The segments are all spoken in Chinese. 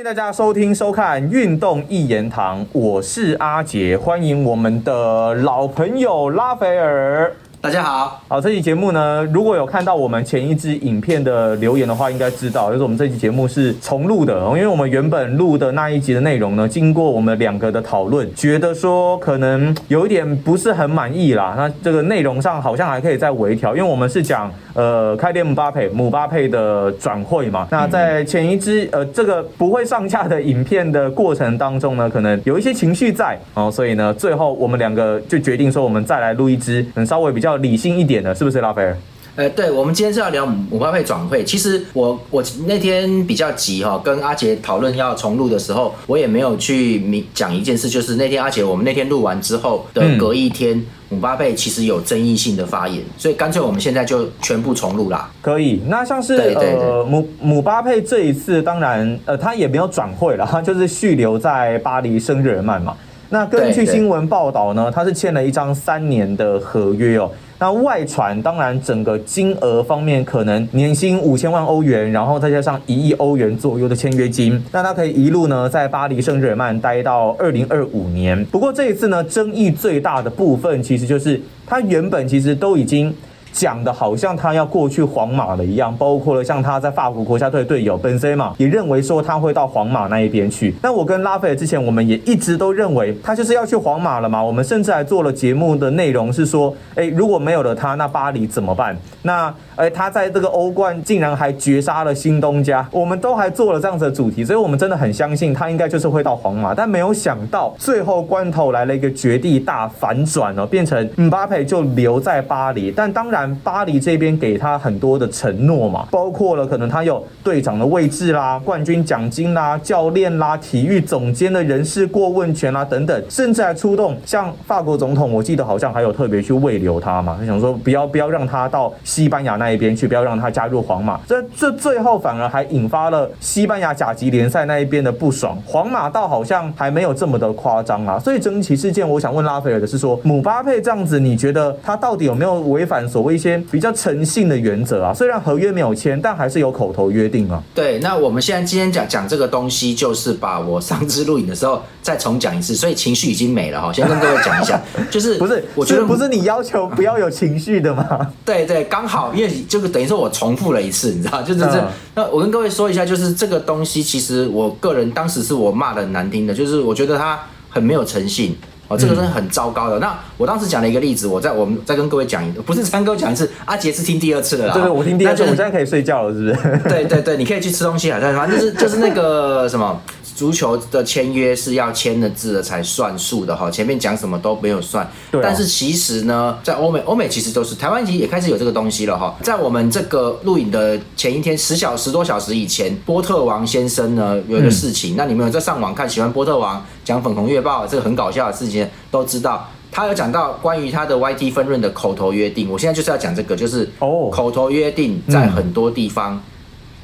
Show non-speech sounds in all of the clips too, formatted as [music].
迎大家收听收看《运动一言堂》，我是阿杰，欢迎我们的老朋友拉斐尔。大家好，好，这期节目呢，如果有看到我们前一支影片的留言的话，应该知道，就是我们这期节目是重录的，因为我们原本录的那一集的内容呢，经过我们两个的讨论，觉得说可能有一点不是很满意啦。那这个内容上好像还可以再微调，因为我们是讲呃开店姆巴佩姆巴佩的转会嘛。那在前一支呃这个不会上架的影片的过程当中呢，可能有一些情绪在哦，所以呢，最后我们两个就决定说，我们再来录一支，能，稍微比较。理性一点的，是不是拉斐尔？呃，对，我们今天是要聊姆巴佩转会。其实我我那天比较急哈，跟阿杰讨论要重录的时候，我也没有去明讲一件事，就是那天阿杰我们那天录完之后的隔一天，姆巴佩其实有争议性的发言，所以干脆我们现在就全部重录啦。可以，那像是呃姆姆巴佩这一次，当然呃他也没有转会了，他就是续留在巴黎圣日耳曼嘛。那根据新闻报道呢，他是签了一张三年的合约哦。那外传当然整个金额方面可能年薪五千万欧元，然后再加上一亿欧元左右的签约金，那他可以一路呢在巴黎圣日耳曼待到二零二五年。不过这一次呢，争议最大的部分其实就是他原本其实都已经。讲的好像他要过去皇马了一样，包括了像他在法国国家队队友本塞马也认为说他会到皇马那一边去。那我跟拉斐尔之前我们也一直都认为他就是要去皇马了嘛。我们甚至还做了节目的内容是说，哎，如果没有了他，那巴黎怎么办？那而，他在这个欧冠竟然还绝杀了新东家，我们都还做了这样子的主题，所以我们真的很相信他应该就是会到皇马。但没有想到最后关头来了一个绝地大反转哦，变成姆巴佩就留在巴黎。但当然。巴黎这边给他很多的承诺嘛，包括了可能他有队长的位置啦、冠军奖金啦、教练啦、体育总监的人事过问权啦等等，甚至还出动像法国总统，我记得好像还有特别去慰留他嘛，他想说不要不要让他到西班牙那一边去，不要让他加入皇马。这这最后反而还引发了西班牙甲级联赛那一边的不爽，皇马倒好像还没有这么的夸张啊。所以争奇事件，我想问拉斐尔的是说，姆巴佩这样子，你觉得他到底有没有违反所谓？一些比较诚信的原则啊，虽然合约没有签，但还是有口头约定啊。对，那我们现在今天讲讲这个东西，就是把我上次录影的时候再重讲一次，所以情绪已经没了哈。先跟各位讲一下，就是 [laughs] 不是？我觉得不是你要求不要有情绪的吗？对对，刚好，因为就是等于说我重复了一次，你知道，就是这。那我跟各位说一下，就是这个东西，其实我个人当时是我骂的很难听的，就是我觉得他很没有诚信。哦，这个真的很糟糕的。那我当时讲了一个例子，我再我们再跟各位讲一，不是三哥讲一次，阿杰是听第二次的啦。对对，我听第二次，我现在可以睡觉了，是不是？对对对，你可以去吃东西啊，反正就是就是那个什么。足球的签约是要签了字了才算数的哈，前面讲什么都没有算。但是其实呢，在欧美，欧美其实都是，台湾其实也开始有这个东西了哈。在我们这个录影的前一天，十小时多小时以前，波特王先生呢有一个事情，那你们有在上网看喜欢波特王讲粉红月报这个很搞笑的事情，都知道他有讲到关于他的 YT 分润的口头约定。我现在就是要讲这个，就是哦，口头约定在很多地方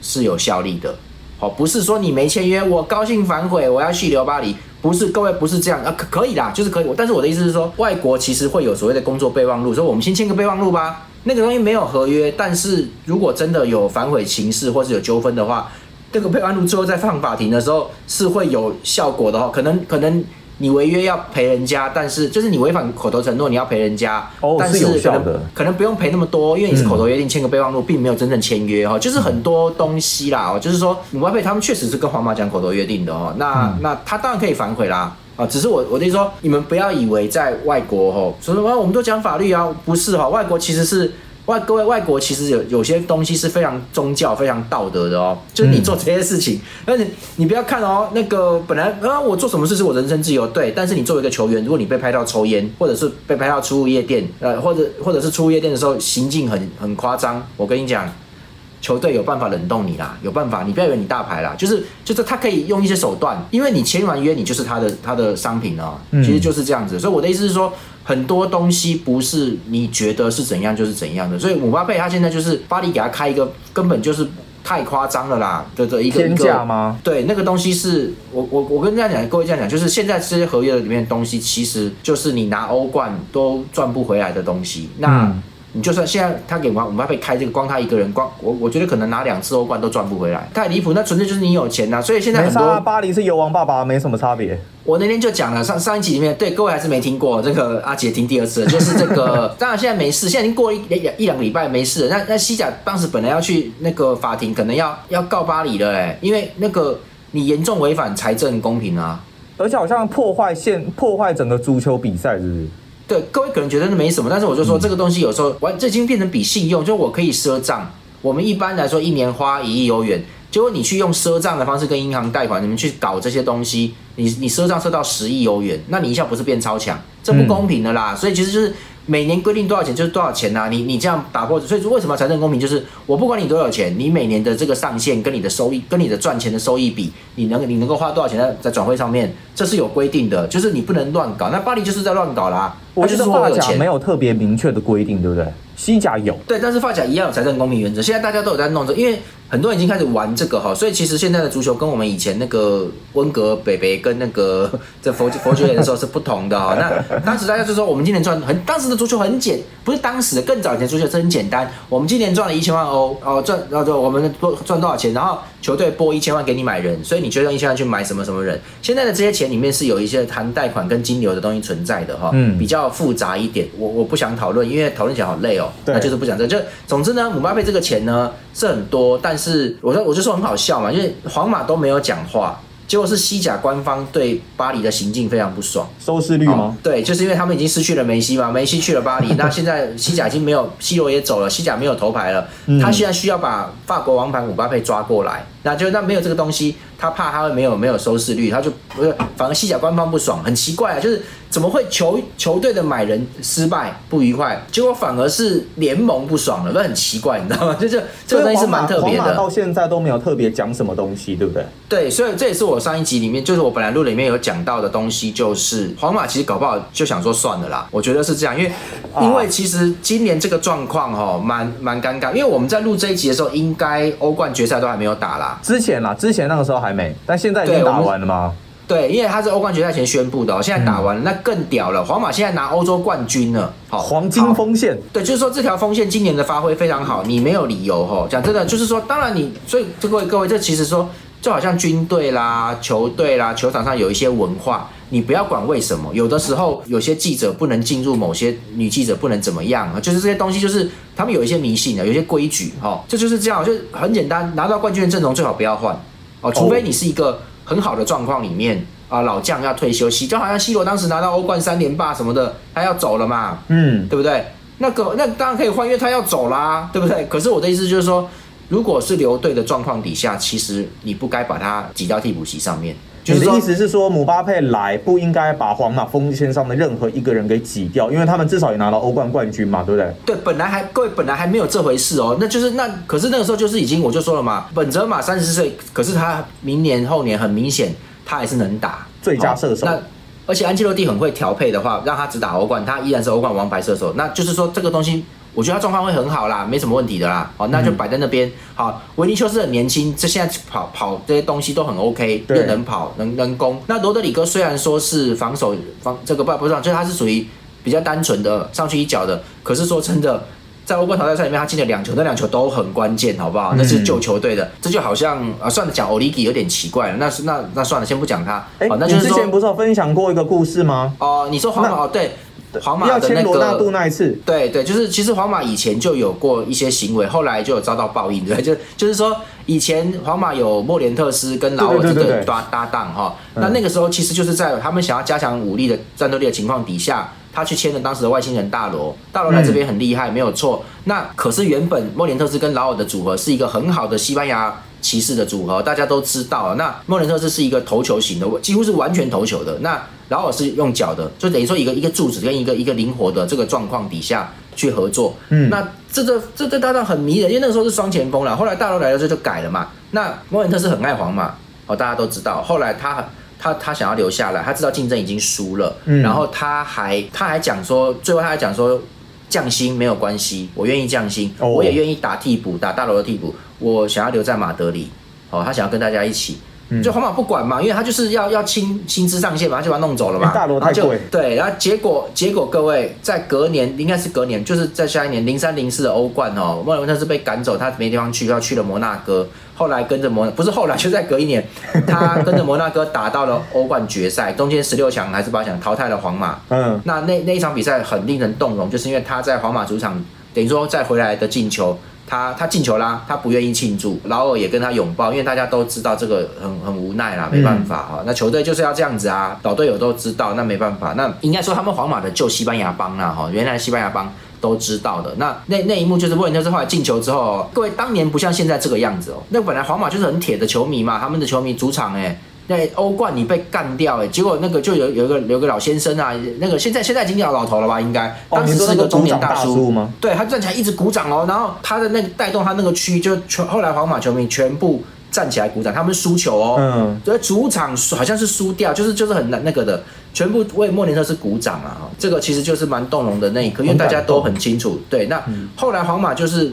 是有效力的。哦，不是说你没签约，我高兴反悔，我要去留巴黎，不是各位不是这样啊，可可以啦，就是可以。但是我的意思是说，外国其实会有所谓的工作备忘录，说我们先签个备忘录吧。那个东西没有合约，但是如果真的有反悔情事或是有纠纷的话，这个备忘录最后在放法庭的时候是会有效果的哈，可能可能。你违约要赔人家，但是就是你违反口头承诺，你要赔人家。哦，是有效的。可能不用赔那么多，因为你是口头约定，签个备忘录，并没有真正签约哈。就是很多东西啦，哦，就是说姆巴佩他们确实是跟皇马讲口头约定的哦。那那他当然可以反悔啦，啊，只是我我的意思说，你们不要以为在外国哈，说什么我们都讲法律啊，不是哈，外国其实是。外各位外国其实有有些东西是非常宗教、非常道德的哦，就是你做这些事情，而且你不要看哦，那个本来啊我做什么事是我人身自由，对，但是你作为一个球员，如果你被拍到抽烟，或者是被拍到出入夜店，呃，或者或者是出入夜店的时候行径很很夸张，我跟你讲。球队有办法冷冻你啦，有办法，你不要以为你大牌啦，就是就是他可以用一些手段，因为你签完约，你就是他的他的商品哦，其实就是这样子。所以我的意思是说，很多东西不是你觉得是怎样就是怎样的。所以姆巴佩他现在就是巴黎给他开一个，根本就是太夸张了啦，的的一个天价吗？对，那个东西是我我我跟大家讲，各位这样讲，就是现在这些合约里面的东西，其实就是你拿欧冠都赚不回来的东西。那你就算现在他给王姆巴佩开这个，光他一个人，光我我觉得可能拿两次欧冠都赚不回来，太离谱。那纯粹就是你有钱呐。所以现在很多巴黎是油王爸爸，没什么差别。我那天就讲了上上一集里面，对各位还是没听过这个阿杰听第二次，就是这个 [laughs] 当然现在没事，现在已经过一两一两个礼拜没事。那那西甲当时本来要去那个法庭，可能要要告巴黎了哎，因为那个你严重违反财政公平啊，而且好像破坏现破坏整个足球比赛，是不是？对，各位可能觉得那没什么，但是我就说这个东西有时候完，这已经变成比信用，就我可以赊账。我们一般来说一年花一亿欧元，结果你去用赊账的方式跟银行贷款，你们去搞这些东西，你你赊账赊到十亿欧元，那你一下不是变超强？这不公平的啦。所以其实就是每年规定多少钱就是多少钱呐。你你这样打破，所以说为什么财政公平？就是我不管你多少钱，你每年的这个上限跟你的收益跟你的赚钱的收益比，你能你能够花多少钱在在转会上面，这是有规定的，就是你不能乱搞。那巴黎就是在乱搞啦。我觉得发甲没有特别明确的规定，对不对？西甲有，对，但是发甲一样有财政公平原则。现在大家都有在弄这，因为很多人已经开始玩这个哈，所以其实现在的足球跟我们以前那个温格、北北跟那个 [laughs] 在佛佛爵爷的时候是不同的哈。那当时大家就说，我们今年赚很，当时的足球很简，不是当时的更早以前足球是很简单。我们今年赚了一千万欧哦，赚然后我们多赚多少钱，然后球队拨一千万给你买人，所以你就用一千万去买什么什么人。现在的这些钱里面是有一些谈贷款跟金流的东西存在的哈，嗯，比较复杂一点。我我不想讨论，因为讨论起来好累哦。那就是不讲这，就总之呢，姆巴佩这个钱呢是很多，但是我说我就说很好笑嘛，因为皇马都没有讲话。结果是西甲官方对巴黎的行径非常不爽，收视率吗？对，就是因为他们已经失去了梅西嘛，梅西去了巴黎，那现在西甲已经没有，C 罗也走了，西甲没有头牌了，他现在需要把法国王牌姆巴佩抓过来，那就那没有这个东西，他怕他会没有没有收视率，他就不是，反而西甲官方不爽，很奇怪啊，就是怎么会球球队的买人失败不愉快，结果反而是联盟不爽了，那很奇怪，你知道吗？[laughs] 就是这个东西是蛮特别的，到现在都没有特别讲什么东西，对不对？对，所以这也是我。上一集里面就是我本来录里面有讲到的东西，就是皇马其实搞不好就想说算了啦，我觉得是这样，因为因为其实今年这个状况哦，蛮蛮尴尬，因为我们在录这一集的时候，应该欧冠决赛都还没有打啦，之前啦，之前那个时候还没，但现在已经打完了吗？对，因为他是欧冠决赛前宣布的哦，现在打完了，那更屌了，皇马现在拿欧洲冠军了，好，黄金锋线，对，就是说这条锋线今年的发挥非常好，你没有理由哈，讲真的，就是说，当然你，所以各位各位，这其实说。就好像军队啦、球队啦、球场上有一些文化，你不要管为什么。有的时候有些记者不能进入，某些女记者不能怎么样啊？就是这些东西，就是他们有一些迷信的，有些规矩哈。这就是这样，就很简单。拿到冠军的阵容最好不要换哦，除非你是一个很好的状况里面啊，老将要退休，就好像 C 罗当时拿到欧冠三连霸什么的，他要走了嘛，嗯，对不对？那个那当然可以换，因为他要走啦，对不对？可是我的意思就是说。如果是留队的状况底下，其实你不该把他挤到替补席上面。你的意思是说，姆巴佩来不应该把皇马锋线上的任何一个人给挤掉，因为他们至少也拿到欧冠冠军嘛，对不对？对，本来还各位本来还没有这回事哦，那就是那可是那个时候就是已经我就说了嘛，本泽马三十岁，可是他明年后年很明显他还是能打最佳射手。那而且安切洛蒂很会调配的话，让他只打欧冠，他依然是欧冠王牌射手。那就是说这个东西。我觉得他状况会很好啦，没什么问题的啦。好，那就摆在那边。好，维尼修斯很年轻，这现在跑跑这些东西都很 OK，又能跑能能攻。那罗德里戈虽然说是防守防这个不不是，就是他是属于比较单纯的上去一脚的。可是说真的，在欧冠淘汰赛里面他进了两球，那两球都很关键，好不好？那是救球队的。这就好像啊，算了，讲欧里吉有点奇怪了。那是那那算了，先不讲他。哎，那就是之前不是有分享过一个故事吗？哦，你说皇马哦，对。皇马的那个那一次，对对，就是其实皇马以前就有过一些行为，后来就有遭到报应，对，就就是说以前皇马有莫连特斯跟劳尔这个搭搭档哈，那那个时候其实就是在他们想要加强武力的战斗力的情况底下，他去签了当时的外星人大罗，大罗来这边很厉害，没有错。那可是原本莫连特斯跟劳尔的组合是一个很好的西班牙骑士的组合，大家都知道。那莫连特斯是一个投球型的，几乎是完全投球的。那劳尔是用脚的，就等于说一个一个柱子跟一个一个灵活的这个状况底下去合作。嗯，那这个这这搭档很迷人，因为那个时候是双前锋了。后来大罗来了之后就改了嘛。那莫伦特斯很爱皇马哦，大家都知道。后来他他他想要留下来，他知道竞争已经输了。嗯，然后他还他还讲说，最后他还讲说降薪没有关系，我愿意降薪，我也愿意打替补，打大罗的替补。我想要留在马德里，哦，他想要跟大家一起。就皇马不管嘛，因为他就是要要薪薪资上限嘛，他就把他弄走了嘛。大罗太贵。对，然后结果结果各位在隔年应该是隔年，就是在下一年零三零四的欧冠哦，莫雷特是被赶走，他没地方去，要去了摩纳哥。后来跟着摩不是后来就在隔一年，[laughs] 他跟着摩纳哥打到了欧冠决赛，中间十六强还是八强淘汰了皇马。嗯，那那那一场比赛很令人动容，就是因为他在皇马主场，等于说再回来的进球。他他进球啦，他不愿意庆祝，劳尔也跟他拥抱，因为大家都知道这个很很无奈啦，没办法哈。那球队就是要这样子啊，老队友都知道，那没办法。那应该说他们皇马的旧西班牙帮啦哈，原来西班牙帮都知道的。那那那一幕就是问，就是后来进球之后，各位当年不像现在这个样子哦。那本来皇马就是很铁的球迷嘛，他们的球迷主场哎。那欧冠你被干掉哎，结果那个就有有一个有个老先生啊，那个现在现在已经叫老头了吧？应该当时是个中年大叔吗？对他站起来一直鼓掌哦，然后他的那个带动他那个区就全后来皇马球迷全部站起来鼓掌，他们输球哦，嗯，所以主场好像是输掉，就是就是很难那个的。全部为莫连特是鼓掌啊！哈，这个其实就是蛮动容的那一刻，因为大家都很清楚。对，那后来皇马就是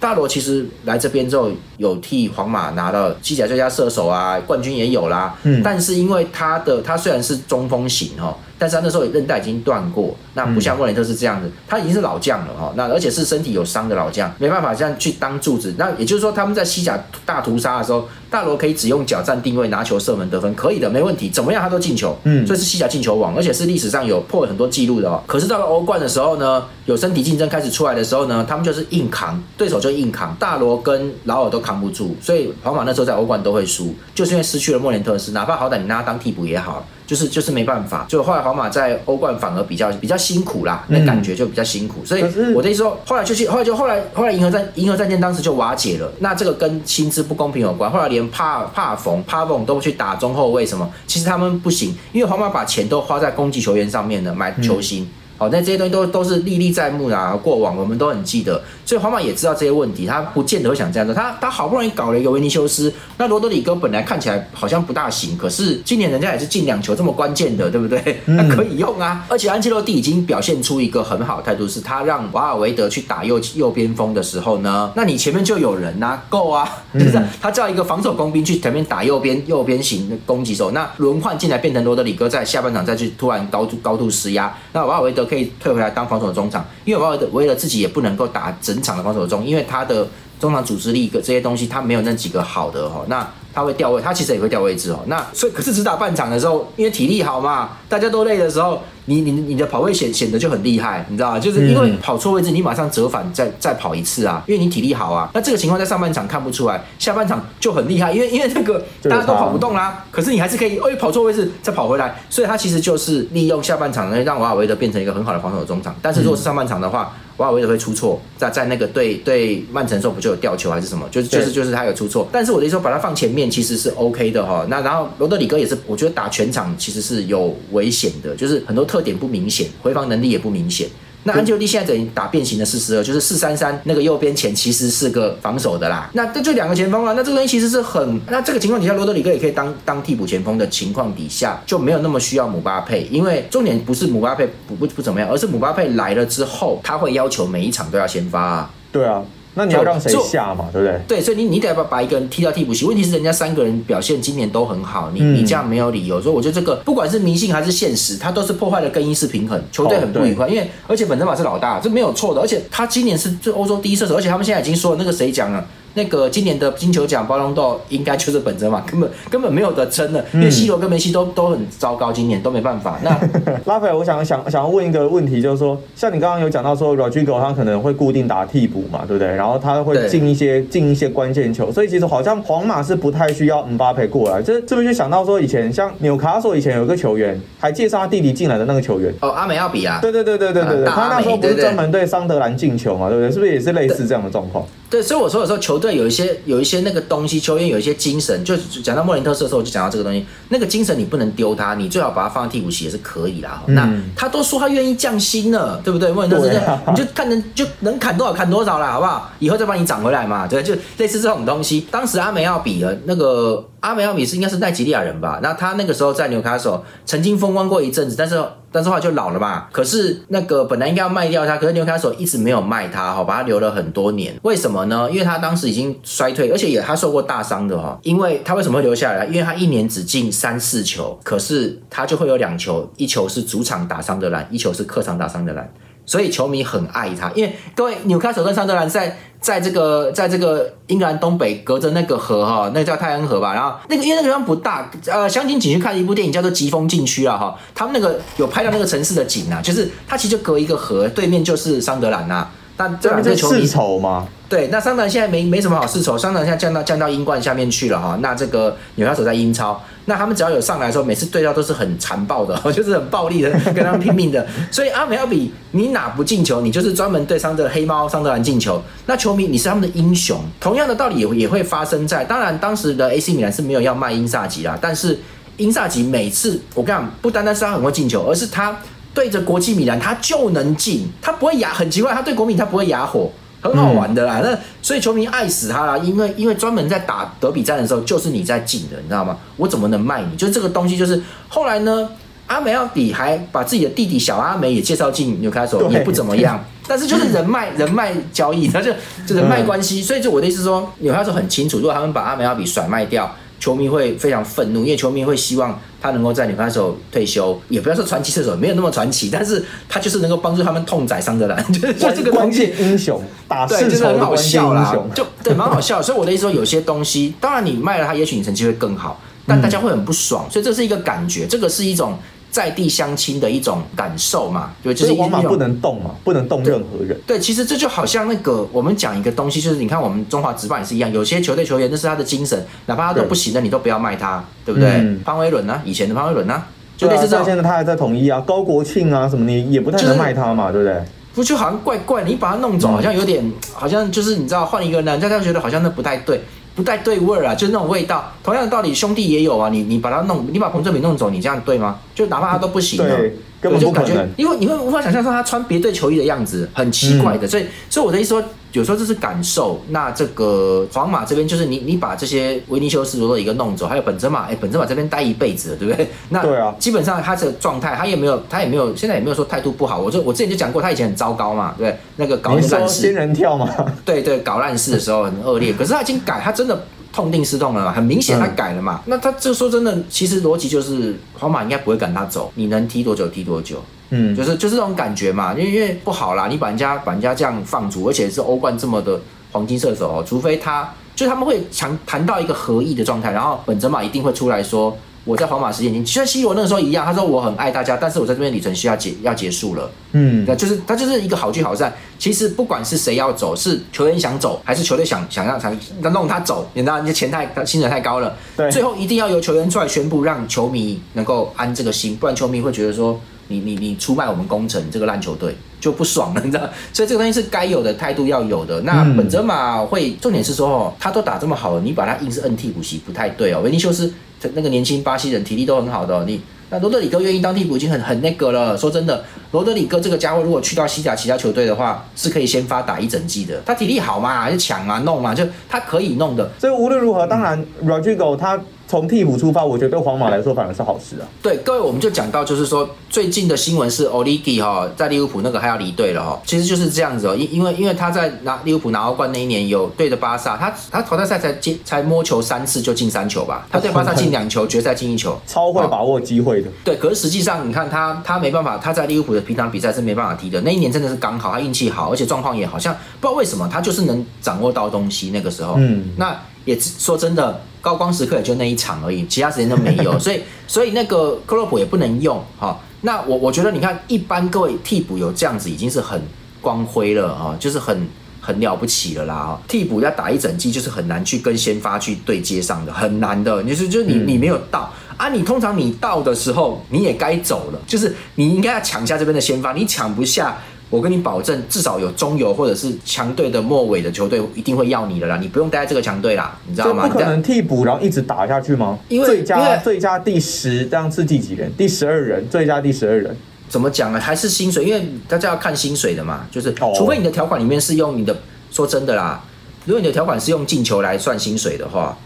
大罗，其实来这边之后有替皇马拿到西甲最佳射手啊，冠军也有啦。嗯，但是因为他的他虽然是中锋型哈，但是他那时候韧带已经断过，那不像莫连特是这样子，他已经是老将了哈。那而且是身体有伤的老将，没办法这样去当柱子。那也就是说，他们在西甲大屠杀的时候，大罗可以只用脚站定位拿球射门得分，可以的，没问题，怎么样他都进球。嗯，这是西甲进。球王，而且是历史上有破了很多记录的哦。可是到了欧冠的时候呢，有身体竞争开始出来的时候呢，他们就是硬扛，对手就硬扛，大罗跟劳尔都扛不住，所以皇马那时候在欧冠都会输，就是因为失去了莫连特斯，哪怕好歹你拿他当替补也好。就是就是没办法，就后来皇马在欧冠反而比较比较辛苦啦，那感觉就比较辛苦。所以我的意思说，后来就去，后来就后来后来银河战银河战舰当时就瓦解了。那这个跟薪资不公平有关。后来连帕帕冯帕冯都去打中后卫什么，其实他们不行，因为皇马把钱都花在攻击球员上面了，买球星。好，那这些东西都都是历历在目啊，过往我们都很记得，所以皇马也知道这些问题，他不见得会想这样做。他他好不容易搞了一个维尼修斯，那罗德里戈本来看起来好像不大行，可是今年人家也是进两球这么关键的，对不对？[laughs] 那可以用啊。而且安切洛蒂已经表现出一个很好的态度，是他让瓦尔维德去打右右边锋的时候呢，那你前面就有人呐，够啊，就是他叫一个防守工兵去前面打右边右边型的攻击手，那轮换进来变成罗德里戈在下半场再去突然高度高度施压，那瓦尔维德。可以退回来当防守中场，因为瓦尔德为了自己也不能够打整场的防守中，因为他的中场组织力这些东西他没有那几个好的哈，那他会掉位，他其实也会掉位置哦。那所以可是只打半场的时候，因为体力好嘛，大家都累的时候。你你你的跑位显显得就很厉害，你知道吗？就是因为跑错位置，你马上折返再再跑一次啊，因为你体力好啊。那这个情况在上半场看不出来，下半场就很厉害，因为因为那个大家都跑不动啦，可是你还是可以，哎，跑错位置再跑回来，所以他其实就是利用下半场呢，让瓦尔维德变成一个很好的防守中场。但是如果是上半场的话，瓦尔维德会出错，在在那个对对曼城时候不就有吊球还是什么？就是就是就是他有出错。但是我的意思说，把他放前面其实是 OK 的哈。那然后罗德里戈也是，我觉得打全场其实是有危险的，就是很多特点不明显。回防能力也不明显。那安吉洛蒂现在等于打变形的四十二，就是四三三那个右边前其实是个防守的啦。那这就两个前锋啊。那这个东西其实是很……那这个情况底下，罗德里戈也可以当当替补前锋的情况底下，就没有那么需要姆巴佩，因为重点不是姆巴佩不不不怎么样，而是姆巴佩来了之后，他会要求每一场都要先发。对啊。那你要让谁下嘛，对不对？对，所以你你得把把一个人踢到替补席。问题是人家三个人表现今年都很好，你你这样没有理由。所以我觉得这个不管是迷信还是现实，他都是破坏了更衣室平衡，球队很不愉快。因为而且本泽马是老大，这没有错的。而且他今年是最欧洲第一射手，而且他们现在已经说了，那个谁讲了？那个今年的金球奖包容度应该就是本泽马，根本根本没有得争的，因为 C 罗跟梅西都都很糟糕，今年都没办法。那 [laughs] 拉斐尔，我想想想要问一个问题，就是说，像你刚刚有讲到说，Rodrigo 他可能会固定打替补嘛，对不对？然后他会进一些进一些关键球，所以其实好像皇马是不太需要姆巴佩过来，这是不是就想到说以前像纽卡索以前有个球员，还介绍他弟弟进来的那个球员哦，阿美奥比啊，对对对对对对对，他那时候不是专门对桑德兰进球嘛，对不对？是不是也是类似这样的状况？对，所以我说有时候球队有一些有一些那个东西，球员有一些精神，就讲到莫林特斯的时候，我就讲到这个东西，那个精神你不能丢他，你最好把他放在替补席也是可以啦。那他都说他愿意降薪了，对不对？莫林特斯，你就看能就能砍多少砍多少啦，好不好？以后再帮你涨回来嘛，对，就类似这种东西。当时阿梅奥比的那个。阿梅奥比是应该是奈吉利亚人吧？那他那个时候在纽卡索曾经风光过一阵子，但是但是后来就老了嘛。可是那个本来应该要卖掉他，可是纽卡索一直没有卖他哈，把他留了很多年。为什么呢？因为他当时已经衰退，而且也他受过大伤的哈。因为他为什么会留下来？因为他一年只进三四球，可是他就会有两球，一球是主场打伤的篮，一球是客场打伤的篮。所以球迷很爱他，因为各位纽卡索跟桑德兰在在这个在这个英格兰东北隔着那个河哈，那个叫泰恩河吧。然后那个因为那个地方不大，呃，相亲景区看一部电影叫做《疾风禁区》啊哈，他们那个有拍到那个城市的景啊，就是它其实就隔一个河，对面就是桑德兰呐。但这两个球迷仇吗？对，那桑德兰现在没没什么好世仇，桑德兰现在降到降到英冠下面去了哈。那这个纽卡手在英超。那他们只要有上来的时候，每次对到都是很残暴的，[laughs] 就是很暴力的，跟他们拼命的。[laughs] 所以阿美要比你哪不进球，你就是专门对上这黑猫桑德兰进球。那球迷你是他们的英雄。同样的道理也也会发生在，当然当时的 AC 米兰是没有要卖英萨吉啦，但是英萨吉每次我跟你讲，不单单是他很会进球，而是他对着国际米兰他就能进，他不会哑，很奇怪，他对国米他不会哑火。很好玩的啦，那所以球迷爱死他啦，因为因为专门在打德比战的时候，就是你在进的，你知道吗？我怎么能卖你？就是这个东西，就是后来呢，阿梅奥比还把自己的弟弟小阿梅也介绍进纽卡索，也不怎么样，但是就是人脉人脉交易，他就就人脉关系，所以就我的意思说，纽卡索很清楚，如果他们把阿梅奥比甩卖掉。球迷会非常愤怒，因为球迷会希望他能够在纽卡手退休，也不要说传奇射手，没有那么传奇，但是他就是能够帮助他们痛宰桑德兰，[laughs] 就是这个东西英雄，打对，就是很好笑啦，就对，蛮好笑。所以我的意思说，有些东西，当然你卖了它，也许你成绩会更好，但大家会很不爽，所以这是一个感觉，这个是一种。在地相亲的一种感受嘛，对，就是皇马不能动嘛，不能动任何人。对，其实这就好像那个我们讲一个东西，就是你看我们中华职棒也是一样，有些球队球员那是他的精神，哪怕他都不行了，你都不要卖他，对不对？潘威伦呢？以前的潘威伦呢？就类似这样。现在他还在统一啊，高国庆啊什么，你也不太能卖他嘛，对不对？不就好像怪怪，你把他弄走，好像有点，好像就是你知道换一个人，大家觉得好像那不太对。不带对味儿啊，就是那种味道。同样的道理，兄弟也有啊。你你把他弄，你把彭正明弄走，你这样对吗？就哪怕他都不行了，根本就感觉，因为你会无法想象说他穿别队球衣的样子，很奇怪的。所以，所以我的意思说，有时候这是感受。那这个皇马这边就是你，你把这些维尼修斯、罗德一个弄走，还有本泽马，哎，本泽马这边待一辈子，对不对？[laughs] 那对啊，基本上他的状态，他也没有，他也没有，现在也没有说态度不好。我就我之前就讲过，他以前很糟糕嘛，对，那个搞烂事，仙人跳嘛，[laughs] 对对，搞烂事的时候很恶劣。可是他已经改，他真的。痛定思痛了嘛，很明显他改了嘛。那他这说真的，其实逻辑就是皇马应该不会赶他走，你能踢多久踢多久。嗯，就是就是这种感觉嘛，因为因为不好啦，你把人家把人家这样放逐，而且是欧冠这么的黄金射手哦，除非他就他们会强谈到一个合意的状态，然后本泽马一定会出来说。我在皇马时间已经，像 C 罗那个时候一样，他说我很爱大家，但是我在这边旅程需要结要结束了。嗯，那就是他就是一个好聚好散。其实不管是谁要走，是球员想走，还是球队想想让想弄他走，你知道，你钱太他薪水太高了，对，最后一定要由球员出来宣布，让球迷能够安这个心，不然球迷会觉得说你你你出卖我们工程这个烂球队就不爽了，你知道？所以这个东西是该有的态度要有的。那本泽马会重点是说哦，他都打这么好了，你把他硬是摁替补席不太对哦，维尼修斯。那个年轻巴西人体力都很好的，你那罗德里戈愿意当替补已经很很那个了。说真的，罗德里戈这个家伙如果去到西甲其他球队的话，是可以先发打一整季的。他体力好嘛，就抢啊弄嘛，就他可以弄的。所以无论如何，当然 Rodrigo 他。从替补出发，我觉得对皇马来说反而是好事啊。对，各位，我们就讲到，就是说最近的新闻是 Oligi 哈在利物浦那个还要离队了哈。其实就是这样子哦，因因为因为他在拿利物浦拿欧冠那一年有对着巴萨，他他淘汰赛才进才摸球三次就进三球吧，他对巴萨进两球，决赛进一球，[laughs] 超会把握机会的。对，可是实际上你看他他没办法，他在利物浦的平常比赛是没办法踢的。那一年真的是刚好，他运气好，而且状况也好像不知道为什么他就是能掌握到东西。那个时候，嗯，那也说真的。高光时刻也就那一场而已，其他时间都没有，[laughs] 所以所以那个克洛普也不能用哈。那我我觉得你看，一般各位替补有这样子已经是很光辉了哈，就是很很了不起了啦哈。替补要打一整季，就是很难去跟先发去对接上的，很难的。就是就你你没有到啊，你通常你到的时候你也该走了，就是你应该要抢下这边的先发，你抢不下。我跟你保证，至少有中游或者是强队的末尾的球队一定会要你的啦，你不用待在这个强队啦，你知道吗？不可能替补然后一直打下去吗？因为最佳最佳第十这样是第几人？第十二人，最佳第十二人。怎么讲呢？还是薪水？因为大家要看薪水的嘛，就是除非你的条款里面是用你的，说真的啦，如果你的条款是用进球来算薪水的话。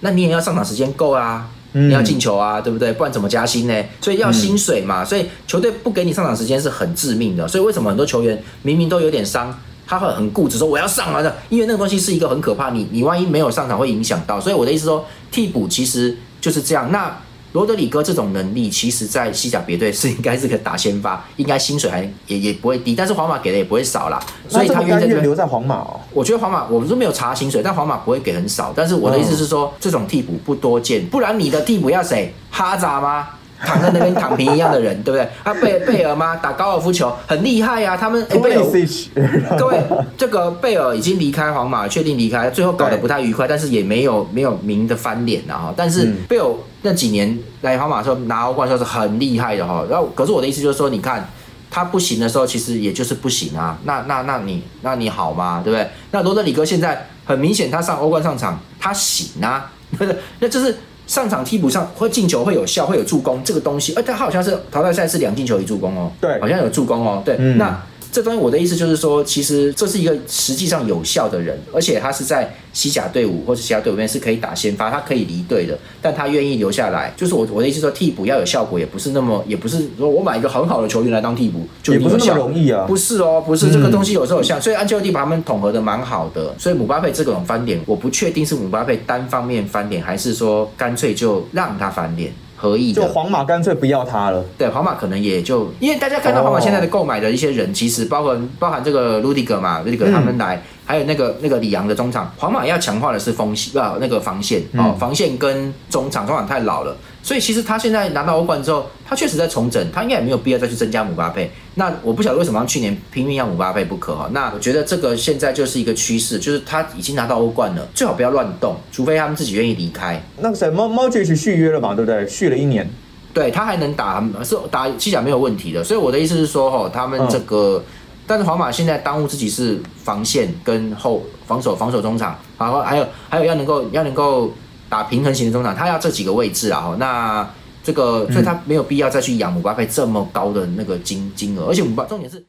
那你也要上场时间够啊，你要进球啊，对不对？不然怎么加薪呢？所以要薪水嘛，所以球队不给你上场时间是很致命的。所以为什么很多球员明明都有点伤，他会很固执说我要上啊的，因为那个东西是一个很可怕，你你万一没有上场会影响到。所以我的意思说，替补其实就是这样。那罗德里戈这种能力，其实，在西甲别队是应该是个打先发，应该薪水还也也不会低，但是皇马给的也不会少啦。所以他愿意留在皇马哦。我觉得皇马，我们都没有查薪水，但皇马不会给很少。但是我的意思是说，这种替补不多见，不然你的替补要谁？哈扎吗？[laughs] 躺在那边躺平一样的人，对不对？啊，贝贝尔吗？打高尔夫球很厉害呀，他们贝尔。[laughs] 各位，这个贝尔已经离开皇马，确定离开，最后搞得不太愉快，但是也没有没有明的翻脸了哈。但是贝尔那几年来皇马的时候拿欧冠的时候是很厉害的哈。然后，可是我的意思就是说，你看他不行的时候，其实也就是不行啊。那那那你那你好吗？对不对？那罗德里戈现在很明显，他上欧冠上场他行啊，[laughs] 那就是。上场替补上会进球会有效会有助攻这个东西，而他好像是淘汰赛是两进球一助攻哦，对，好像有助攻哦，对，那。这东西我的意思就是说，其实这是一个实际上有效的人，而且他是在西甲队伍或者其他队伍里面是可以打先发，他可以离队的，但他愿意留下来。就是我我的意思说，替补要有效果，也不是那么，也不是说我买一个很好的球员来当替补就不是那么容易啊。不是哦，不是这个东西有时候像，所以安切洛蒂把他们统合的蛮好的。所以姆巴佩这种翻脸，我不确定是姆巴佩单方面翻脸，还是说干脆就让他翻脸。合意的就皇马干脆不要他了。对，皇马可能也就因为大家看到皇马现在的购买的一些人，其实包含包含这个卢迪格嘛，卢迪格他们来。还有那个那个里昂的中场，皇马要强化的是锋线啊，那个防线哦，防线跟中场，中场太老了，所以其实他现在拿到欧冠之后，他确实在重整，他应该也没有必要再去增加姆巴佩。那我不晓得为什么去年拼命要姆巴佩不可哈。那我觉得这个现在就是一个趋势，就是他已经拿到欧冠了，最好不要乱动，除非他们自己愿意离开。那个谁，猫猫姐去续约了嘛，对不对？续了一年，对他还能打，是打西甲没有问题的。所以我的意思是说，哈，他们这个。但是皇马现在当务之急是防线跟后防守，防守中场，然后还有还有要能够要能够打平衡型的中场，他要这几个位置啊。哈，那这个所以他没有必要再去养姆巴佩这么高的那个金金额，而且姆巴重点是。